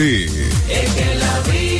ti.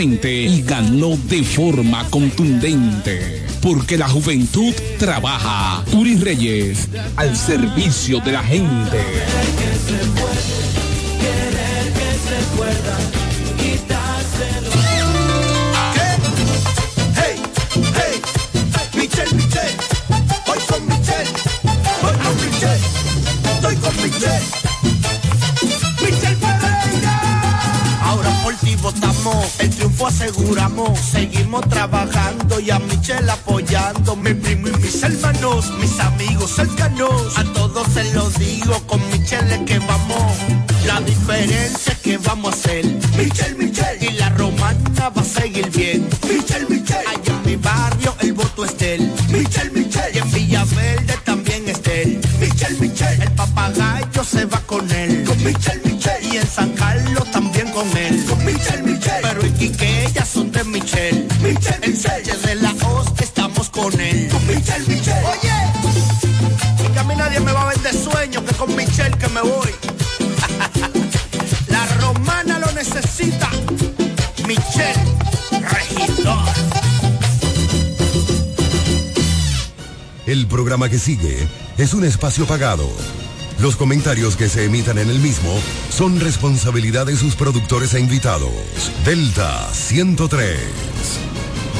y ganó de forma contundente. Porque la juventud trabaja. Uri Reyes, al servicio de la gente. Hey, el triunfo aseguramos, seguimos trabajando y a Michelle apoyando, mi primo y mis hermanos, mis amigos cercanos, a todos se lo digo, con Michelle que vamos, la diferencia que vamos a hacer, Michelle, Michelle, y la romana va a seguir bien, Michelle, Michelle, allá en mi barrio el voto es de él, Michelle, Michelle, y en Villaverde también es de él, Michelle, Michelle, el papagayo se va con él, con Michelle, Michelle, y en San Carlos también con él, Michelle, Michelle, pero y que ellas son de Michelle, Michelle, en Selle de la Hoz estamos con él, con Michelle, Michelle, oye, y que a mí nadie me va a vender sueño que con Michelle que me voy. La romana lo necesita. Michelle Regidor. El programa que sigue es un espacio pagado. Los comentarios que se emitan en el mismo son responsabilidad de sus productores e invitados. Delta 103.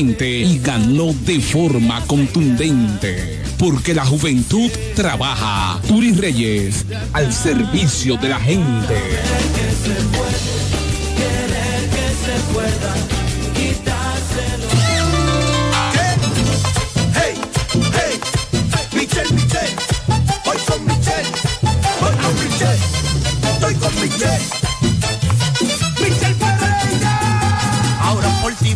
y ganó de forma contundente. Porque la juventud trabaja. Turi Reyes, al servicio de la gente. Hey, hey, Michelle, Michelle, voy con Michelle, estoy con Michelle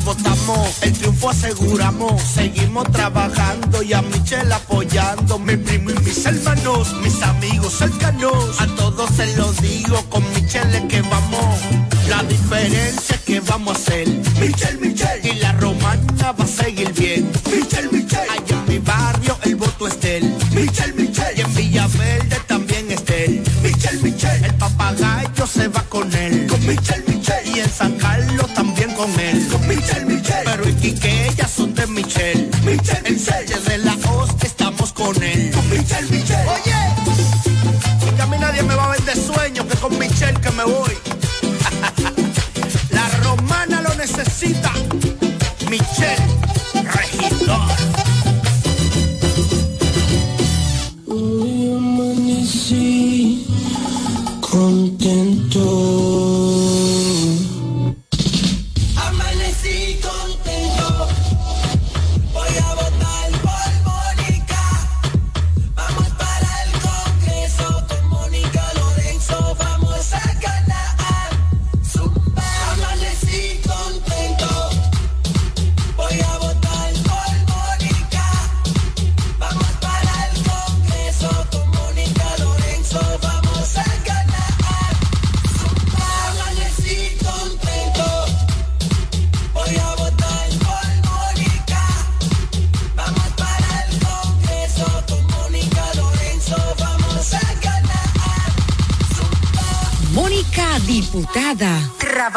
votamos, el triunfo aseguramos, seguimos trabajando y a Michelle apoyando, mi primo y mis hermanos, mis amigos cercanos, a todos se lo digo, con Michelle que vamos, la diferencia que vamos a hacer, Michelle, Michelle, y la romana va a seguir bien, Michelle, Michelle, allá en mi barrio el voto es de él, Michelle, Michelle, y en Villaverde también es de él, Michelle, Michelle, el papagayo se va con él, con Michelle, Michelle, y en San Carlos La romana lo necesita.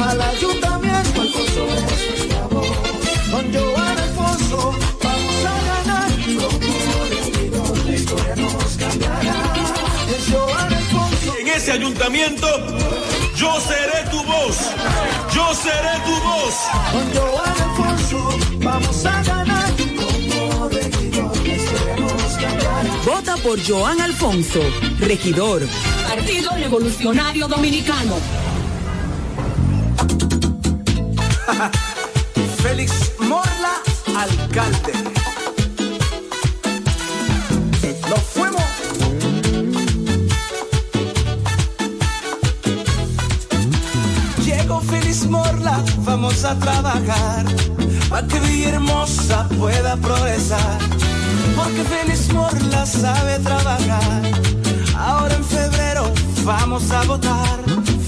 Al ayuntamiento, Alfonso es nuestra voz. Con Joan Alfonso vamos a ganar. Como regidor, la historia nos cambiará. Es Joan Alfonso. en ese ayuntamiento, yo seré tu voz. Yo seré tu voz. Con Joan Alfonso vamos a ganar. Como regidor, la historia nos cambiará. Vota por Joan Alfonso, regidor. Partido Revolucionario Dominicano. Félix Morla, alcalde. Nos fuimos. Llegó Félix Morla, vamos a trabajar para que Villahermosa pueda progresar. Porque Félix Morla sabe trabajar. Ahora en febrero vamos a votar.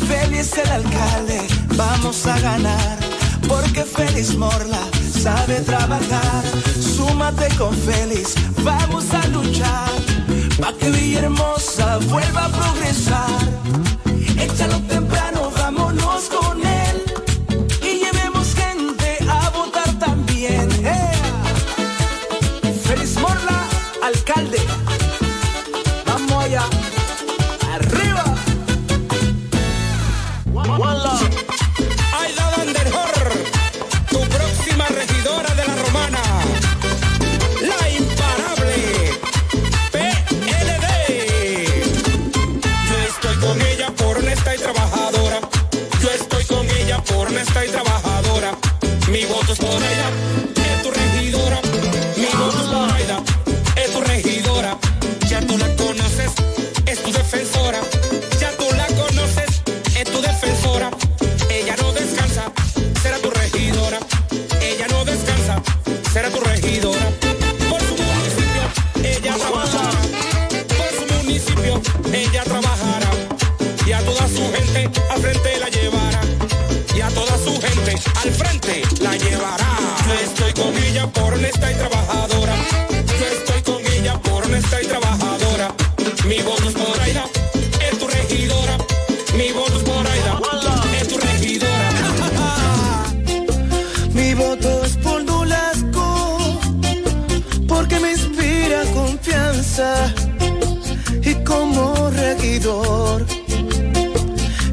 Félix el alcalde, vamos a ganar. Porque Félix Morla sabe trabajar. Súmate con Félix, vamos a luchar. para que Villahermosa vuelva a progresar. Échalo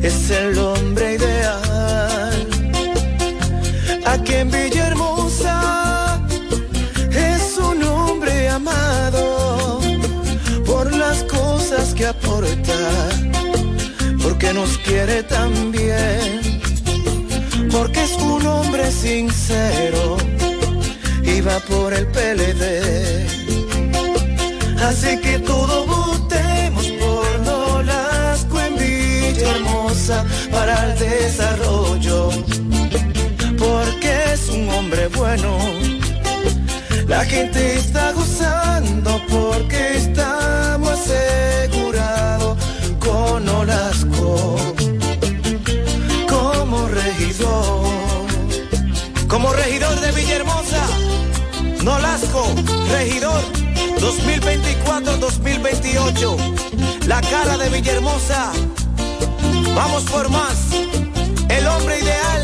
es el hombre ideal. Aquí en Villahermosa es un hombre amado por las cosas que aporta, porque nos quiere tan bien porque es un hombre sincero y va por el PLD. Así que todos votemos Villahermosa para el desarrollo. Porque es un hombre bueno. La gente está gozando porque estamos asegurados con Olasco como regidor. Como regidor de Villahermosa, Nolasco, regidor 2024-2028. La cara de Villahermosa. Vamos por más. El hombre ideal.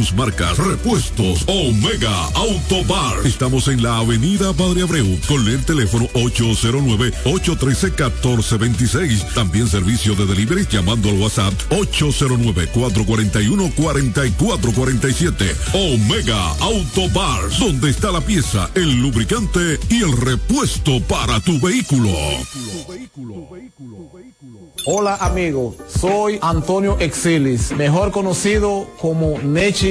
marcas. Repuestos Omega Auto Bar. Estamos en la avenida Padre Abreu con el teléfono 809-813-1426. También servicio de delivery llamando al WhatsApp 809-441-4447. Omega Auto Bar. Donde está la pieza, el lubricante y el repuesto para tu vehículo. Hola amigo, soy Antonio Exilis, mejor conocido como Nechi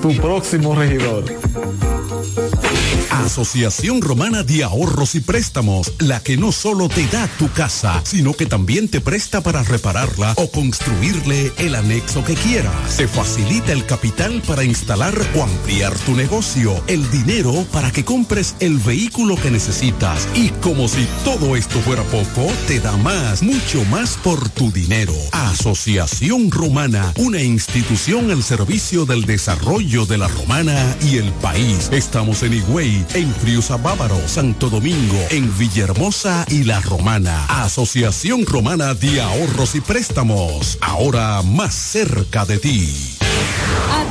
tu próximo regidor. Asociación Romana de Ahorros y Préstamos, la que no solo te da tu casa, sino que también te presta para repararla o construirle el anexo que quieras. Te facilita el capital para instalar o ampliar tu negocio, el dinero para que compres el vehículo que necesitas y como si todo esto fuera poco, te da más, mucho más por tu dinero. Asociación Romana, una institución al servicio del desarrollo de la Romana y el país. Estamos en Higüey, en Friusa Bávaro, Santo Domingo, en Villahermosa y La Romana. Asociación Romana de Ahorros y Préstamos, ahora más cerca de ti.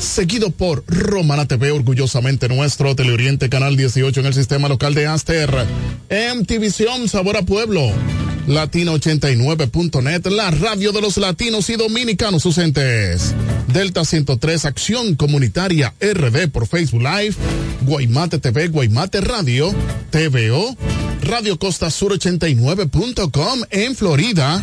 seguido por Romana TV, orgullosamente nuestro, Teleoriente Canal 18 en el sistema local de Aster, MTVision Sabor a Pueblo, Latino89.net, la radio de los latinos y dominicanos ausentes, Delta 103 Acción Comunitaria RD por Facebook Live, Guaymate TV, Guaymate Radio, TVO, Radio Costa Sur 89.com en Florida,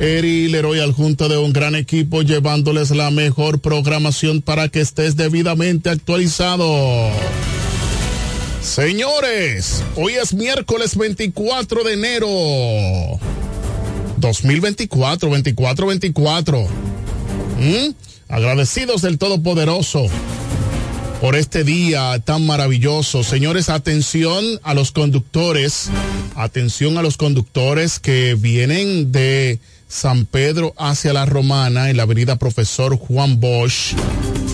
Eri Leroy al junto de un gran equipo llevándoles la mejor programación para que estés debidamente actualizado. Señores, hoy es miércoles 24 de enero 2024, 24, 24. ¿Mm? Agradecidos del Todopoderoso por este día tan maravilloso. Señores, atención a los conductores, atención a los conductores que vienen de San Pedro hacia la Romana en la avenida Profesor Juan Bosch.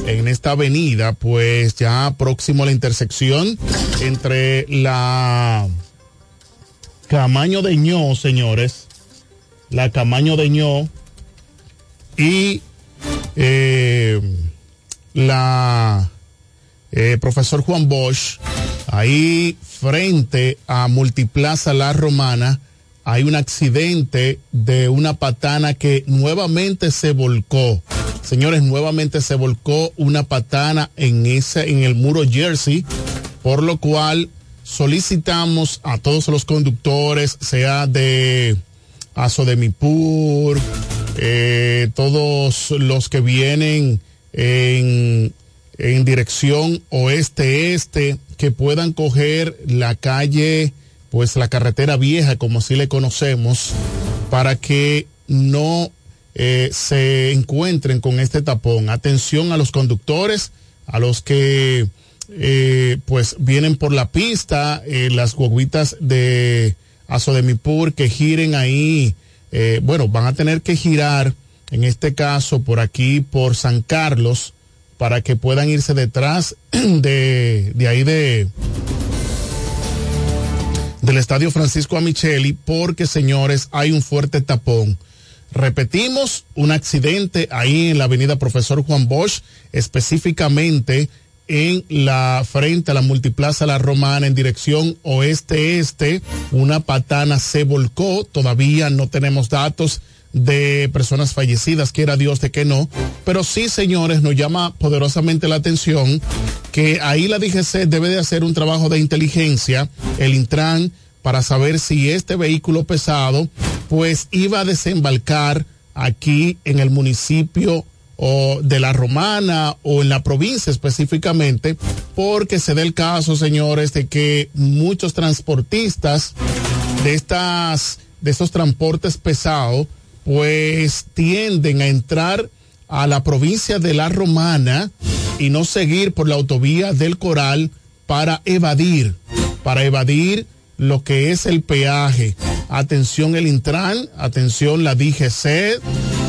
En esta avenida, pues ya próximo a la intersección entre la Camaño de Ño, señores, la Camaño de Ño y eh, la eh, Profesor Juan Bosch, ahí frente a Multiplaza La Romana, hay un accidente de una patana que nuevamente se volcó. Señores, nuevamente se volcó una patana en ese, en el muro Jersey, por lo cual solicitamos a todos los conductores, sea de Aso de Mipur, eh, todos los que vienen en, en dirección oeste-este, que puedan coger la calle pues la carretera vieja, como así le conocemos, para que no eh, se encuentren con este tapón. Atención a los conductores, a los que eh, pues vienen por la pista, eh, las guaguitas de Azodemipur que giren ahí, bueno, van a tener que girar, en este caso, por aquí, por San Carlos, para que puedan irse detrás de, de ahí de, del Estadio Francisco Amicheli porque, señores, hay un fuerte tapón. Repetimos, un accidente ahí en la avenida Profesor Juan Bosch, específicamente en la frente a la multiplaza La Romana en dirección oeste-este. Una patana se volcó, todavía no tenemos datos de personas fallecidas, quiera Dios de que no, pero sí, señores, nos llama poderosamente la atención que ahí la DGC debe de hacer un trabajo de inteligencia, el Intran, para saber si este vehículo pesado, pues iba a desembarcar aquí en el municipio o de la Romana o en la provincia específicamente, porque se da el caso, señores, de que muchos transportistas de estas, de estos transportes pesados, pues tienden a entrar a la provincia de la Romana y no seguir por la autovía del Coral para evadir, para evadir lo que es el peaje. Atención el Intran, atención la DGC,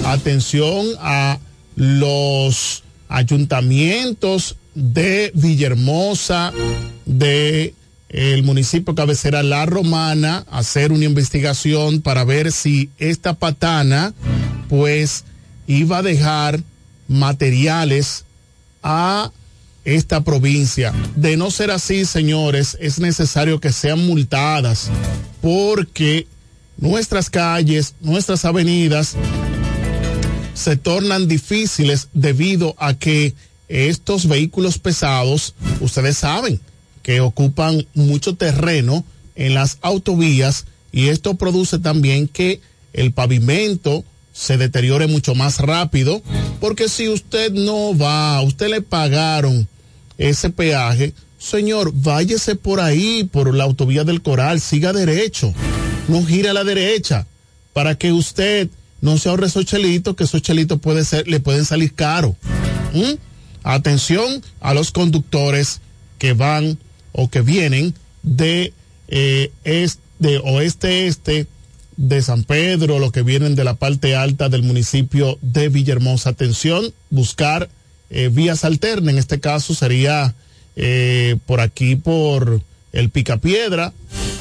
atención a los ayuntamientos de Villahermosa, de el municipio cabecera La Romana hacer una investigación para ver si esta patana pues iba a dejar materiales a esta provincia. De no ser así, señores, es necesario que sean multadas porque nuestras calles, nuestras avenidas se tornan difíciles debido a que estos vehículos pesados, ustedes saben, que ocupan mucho terreno en las autovías y esto produce también que el pavimento se deteriore mucho más rápido, porque si usted no va, usted le pagaron ese peaje, señor, váyese por ahí, por la autovía del Coral, siga derecho, no gire a la derecha, para que usted no se ahorre esos chelitos, que esos chelitos puede ser, le pueden salir caro. Atención a los conductores que van o que vienen de, eh, este, de oeste este de San Pedro, los que vienen de la parte alta del municipio de Villahermosa. Atención, buscar eh, vías alternas. En este caso sería eh, por aquí, por el Picapiedra,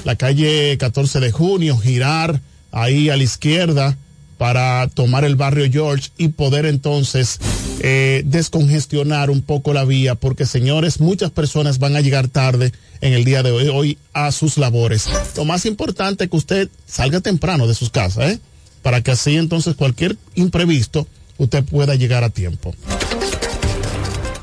la calle 14 de junio, girar ahí a la izquierda para tomar el barrio George y poder entonces eh, descongestionar un poco la vía, porque señores, muchas personas van a llegar tarde en el día de hoy, a sus labores. Lo más importante es que usted salga temprano de sus casas, ¿eh? para que así entonces cualquier imprevisto usted pueda llegar a tiempo.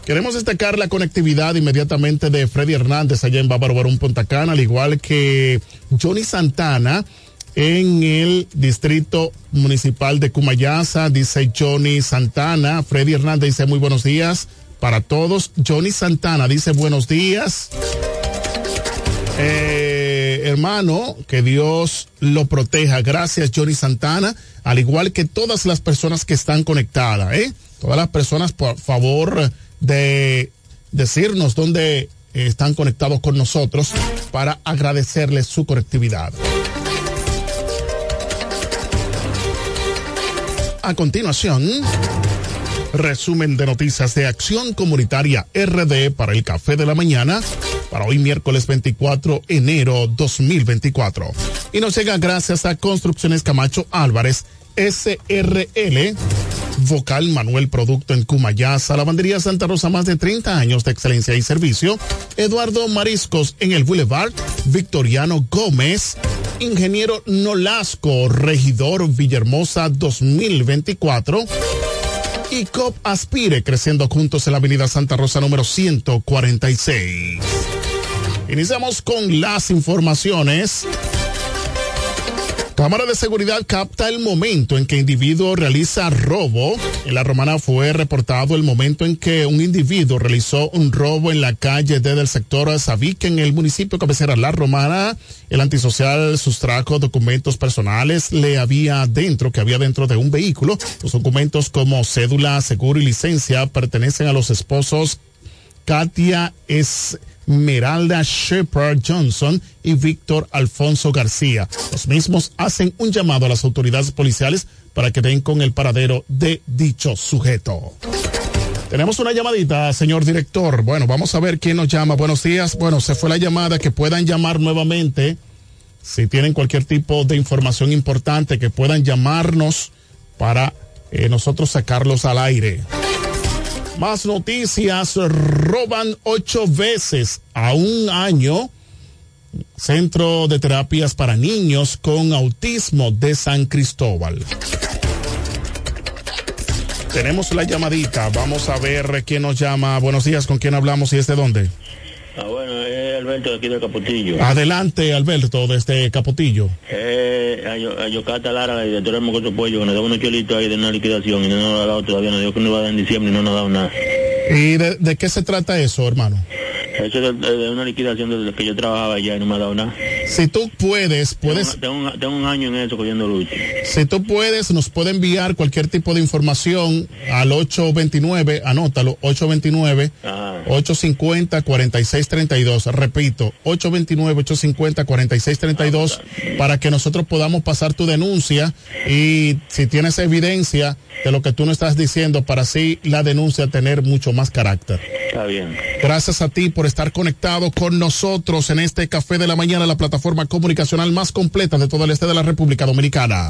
Queremos destacar la conectividad inmediatamente de Freddy Hernández allá en Bávaro Barón Punta Cana, al igual que Johnny Santana en el distrito municipal de Cumayasa, dice Johnny Santana. Freddy Hernández dice muy buenos días para todos. Johnny Santana dice buenos días. Eh, hermano, que Dios lo proteja. Gracias, Johnny Santana. Al igual que todas las personas que están conectadas, ¿eh? Todas las personas, por favor, de decirnos dónde están conectados con nosotros para agradecerles su conectividad. A continuación, resumen de noticias de Acción Comunitaria RD para el Café de la Mañana para hoy miércoles 24 enero 2024. Y nos llega gracias a Construcciones Camacho Álvarez SRL, Vocal Manuel Producto en Cumayasa, Lavandería Santa Rosa, más de 30 años de excelencia y servicio, Eduardo Mariscos en el Boulevard, Victoriano Gómez, Ingeniero Nolasco, Regidor Villahermosa 2024, y COP Aspire, creciendo juntos en la Avenida Santa Rosa número 146. Iniciamos con las informaciones. Cámara de Seguridad capta el momento en que individuo realiza robo. En la romana fue reportado el momento en que un individuo realizó un robo en la calle D del sector Sabique en el municipio cabecera La Romana. El antisocial sustrajo documentos personales. Le había dentro, que había dentro de un vehículo. Los documentos como cédula, seguro y licencia pertenecen a los esposos Katia es Meralda Shepard Johnson y Víctor Alfonso García. Los mismos hacen un llamado a las autoridades policiales para que den con el paradero de dicho sujeto. Tenemos una llamadita, señor director. Bueno, vamos a ver quién nos llama. Buenos días. Bueno, se fue la llamada, que puedan llamar nuevamente. Si tienen cualquier tipo de información importante, que puedan llamarnos para eh, nosotros sacarlos al aire. Más noticias, roban ocho veces a un año. Centro de Terapias para Niños con Autismo de San Cristóbal. Tenemos la llamadita, vamos a ver quién nos llama. Buenos días, ¿con quién hablamos y es de dónde? Ah, bueno, es Alberto de aquí de Capotillo. Adelante, Alberto, desde Capotillo. Eh, a, a Yocata Lara, la directora del Mocoso Pollo, que nos da unos chelitos ahí de una liquidación y no nos ha dado todavía, nos dijo que nos iba a dar en diciembre y no nos ha dado nada. ¿Y de, de qué se trata eso, hermano? Eso es de, una liquidación desde que yo trabajaba allá y no me ha dado nada. Si tú puedes, puedes... Tengo, un, tengo un año en eso cogiendo lucha. Si tú puedes, nos puede enviar cualquier tipo de información al 829, anótalo, 829 850 4632. Repito, 829 850 4632 para que nosotros podamos pasar tu denuncia y si tienes evidencia de lo que tú nos estás diciendo para así la denuncia tener mucho más carácter. Está bien. Gracias a ti por estar conectado con nosotros en este café de la mañana, la plataforma comunicacional más completa de todo el este de la República Dominicana.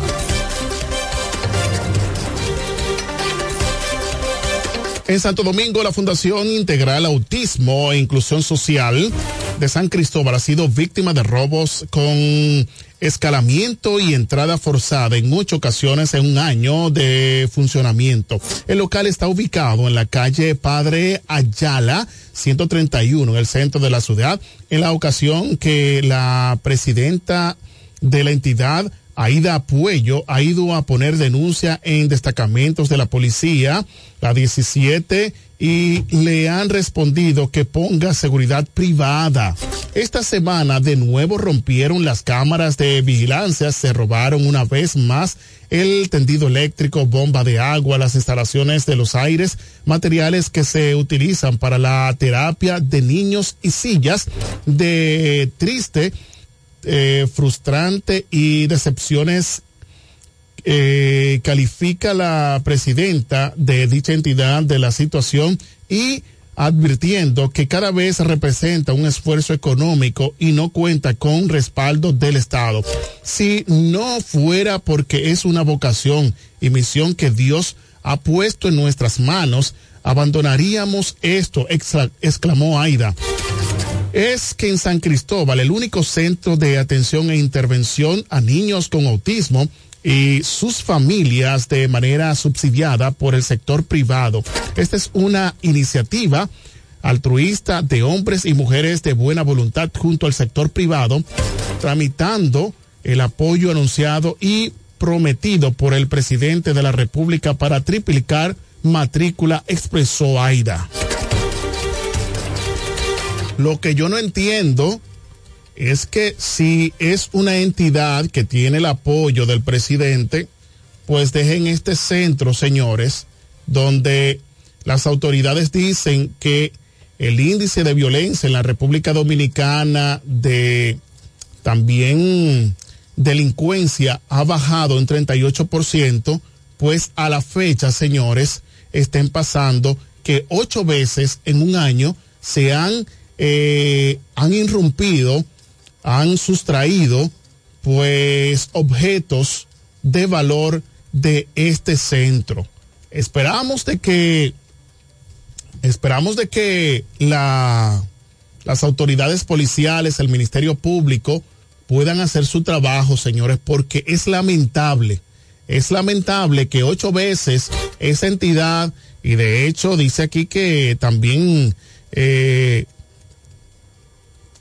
En Santo Domingo, la Fundación Integral Autismo e Inclusión Social de San Cristóbal ha sido víctima de robos con escalamiento y entrada forzada en muchas ocasiones en un año de funcionamiento. El local está ubicado en la calle Padre Ayala, 131, en el centro de la ciudad. En la ocasión que la presidenta de la entidad, Aida Puello ha ido a poner denuncia en destacamentos de la policía, la 17, y le han respondido que ponga seguridad privada. Esta semana de nuevo rompieron las cámaras de vigilancia, se robaron una vez más el tendido eléctrico, bomba de agua, las instalaciones de los aires, materiales que se utilizan para la terapia de niños y sillas de triste, eh, frustrante y decepciones eh, califica la presidenta de dicha entidad de la situación y advirtiendo que cada vez representa un esfuerzo económico y no cuenta con respaldo del Estado. Si no fuera porque es una vocación y misión que Dios ha puesto en nuestras manos, abandonaríamos esto, exclamó Aida. Es que en San Cristóbal, el único centro de atención e intervención a niños con autismo, y sus familias de manera subsidiada por el sector privado. Esta es una iniciativa altruista de hombres y mujeres de buena voluntad junto al sector privado, tramitando el apoyo anunciado y prometido por el presidente de la República para triplicar matrícula, expresó Aida. Lo que yo no entiendo es que si es una entidad que tiene el apoyo del presidente, pues dejen este centro, señores, donde las autoridades dicen que el índice de violencia en la República Dominicana de también delincuencia ha bajado en 38%, pues a la fecha, señores, estén pasando que ocho veces en un año se han, eh, han irrumpido han sustraído pues objetos de valor de este centro. Esperamos de que esperamos de que la, las autoridades policiales, el Ministerio Público puedan hacer su trabajo, señores, porque es lamentable, es lamentable que ocho veces esa entidad, y de hecho dice aquí que también eh,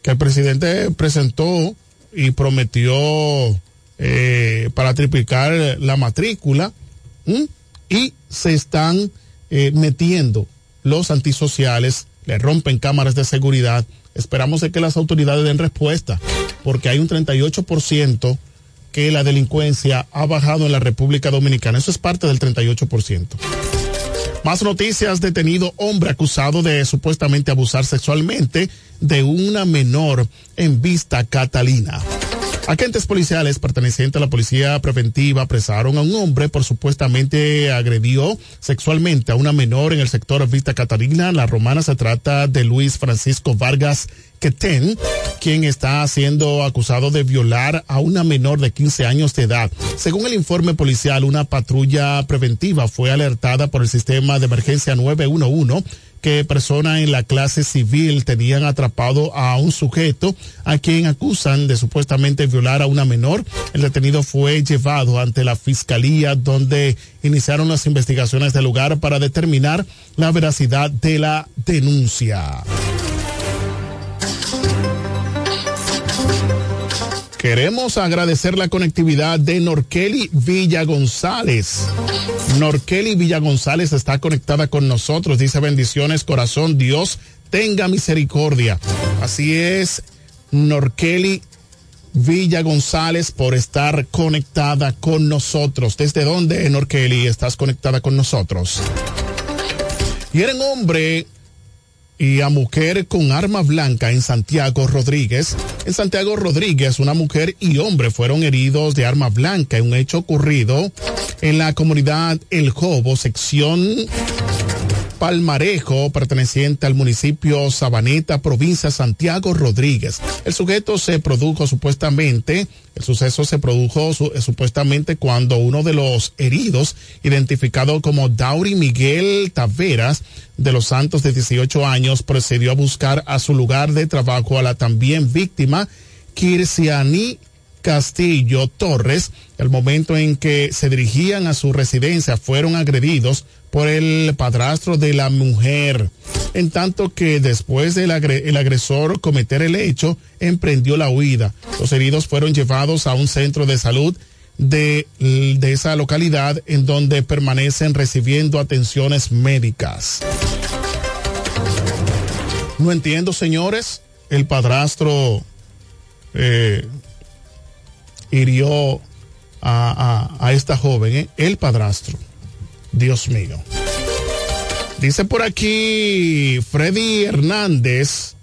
que el presidente presentó y prometió eh, para triplicar la matrícula y se están eh, metiendo los antisociales, le rompen cámaras de seguridad. Esperamos de que las autoridades den respuesta, porque hay un 38% que la delincuencia ha bajado en la República Dominicana. Eso es parte del 38%. Más noticias, detenido hombre acusado de supuestamente abusar sexualmente de una menor en Vista Catalina. Agentes policiales pertenecientes a la policía preventiva apresaron a un hombre por supuestamente agredió sexualmente a una menor en el sector Vista Catalina. La romana se trata de Luis Francisco Vargas Quetén, quien está siendo acusado de violar a una menor de 15 años de edad. Según el informe policial, una patrulla preventiva fue alertada por el sistema de emergencia 911 que personas en la clase civil tenían atrapado a un sujeto a quien acusan de supuestamente violar a una menor. El detenido fue llevado ante la fiscalía donde iniciaron las investigaciones del lugar para determinar la veracidad de la denuncia. Queremos agradecer la conectividad de Norkeli Villa González. Norkeli Villa González está conectada con nosotros. Dice bendiciones, corazón, Dios tenga misericordia. Así es, Norkeli Villa González por estar conectada con nosotros. ¿Desde dónde, Norkeli, estás conectada con nosotros? Y un hombre y a mujer con arma blanca en Santiago Rodríguez. En Santiago Rodríguez, una mujer y hombre fueron heridos de arma blanca en un hecho ocurrido en la comunidad El Jobo, sección Palmarejo, perteneciente al municipio Sabaneta, provincia Santiago Rodríguez. El sujeto se produjo supuestamente, el suceso se produjo eh, supuestamente cuando uno de los heridos, identificado como Dauri Miguel Taveras, de los Santos de 18 años, procedió a buscar a su lugar de trabajo a la también víctima, Kirsiani Castillo Torres. El momento en que se dirigían a su residencia fueron agredidos por el padrastro de la mujer, en tanto que después del el agresor cometer el hecho, emprendió la huida. Los heridos fueron llevados a un centro de salud de, de esa localidad en donde permanecen recibiendo atenciones médicas. No entiendo, señores, el padrastro eh, hirió a esta joven, ¿eh? el padrastro. Dios mío. Dice por aquí Freddy Hernández.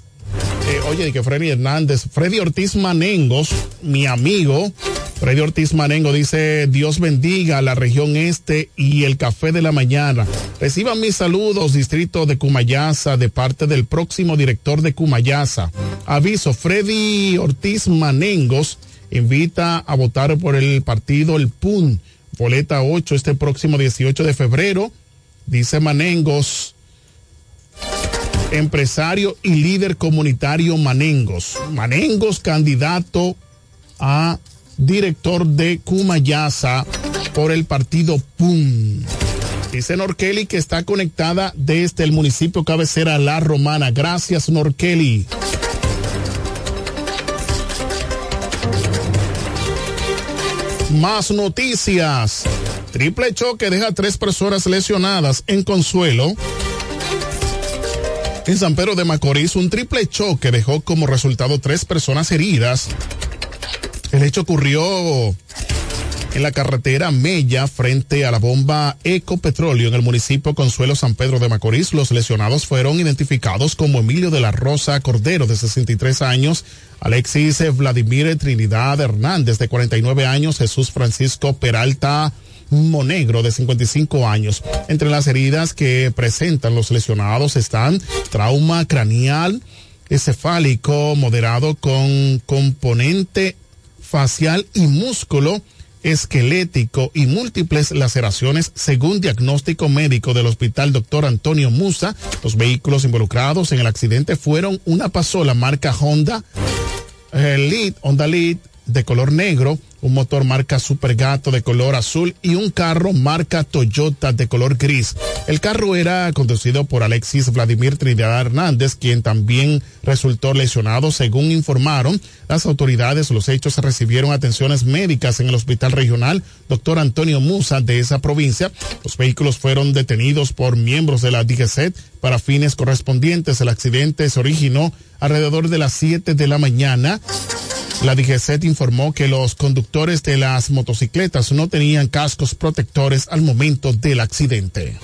eh, oye, que Freddy Hernández, Freddy Ortiz Manengos, mi amigo. Freddy Ortiz Manengo dice, Dios bendiga la región este y el café de la mañana. Reciban mis saludos, distrito de Cumayasa, de parte del próximo director de Cumayasa. Aviso, Freddy Ortiz Manengos invita a votar por el partido El PUN, boleta 8, este próximo 18 de febrero. Dice Manengos, empresario y líder comunitario Manengos. Manengos, candidato a director de Cumayasa por el partido PUM. Dice Norkeli que está conectada desde el municipio cabecera La Romana. Gracias, Norkeli. Más noticias. Triple choque deja tres personas lesionadas en Consuelo. En San Pedro de Macorís, un triple choque dejó como resultado tres personas heridas. El hecho ocurrió en la carretera Mella frente a la bomba Ecopetróleo en el municipio Consuelo San Pedro de Macorís. Los lesionados fueron identificados como Emilio de la Rosa Cordero de 63 años, Alexis Vladimir Trinidad Hernández de 49 años, Jesús Francisco Peralta Monegro de 55 años. Entre las heridas que presentan los lesionados están trauma craneal, encefálico moderado con componente facial y músculo esquelético y múltiples laceraciones según diagnóstico médico del hospital doctor Antonio Musa. Los vehículos involucrados en el accidente fueron una pasola marca Honda eh, Lead, Honda Lead de color negro, un motor marca Supergato de color azul y un carro marca Toyota de color gris. El carro era conducido por Alexis Vladimir Trinidad Hernández, quien también resultó lesionado, según informaron las autoridades. Los hechos recibieron atenciones médicas en el hospital regional Dr. Antonio Musa de esa provincia. Los vehículos fueron detenidos por miembros de la DGCET para fines correspondientes. El accidente se originó alrededor de las 7 de la mañana. La DGCET informó que los conductores de las motocicletas no tenían cascos protectores al momento del accidente.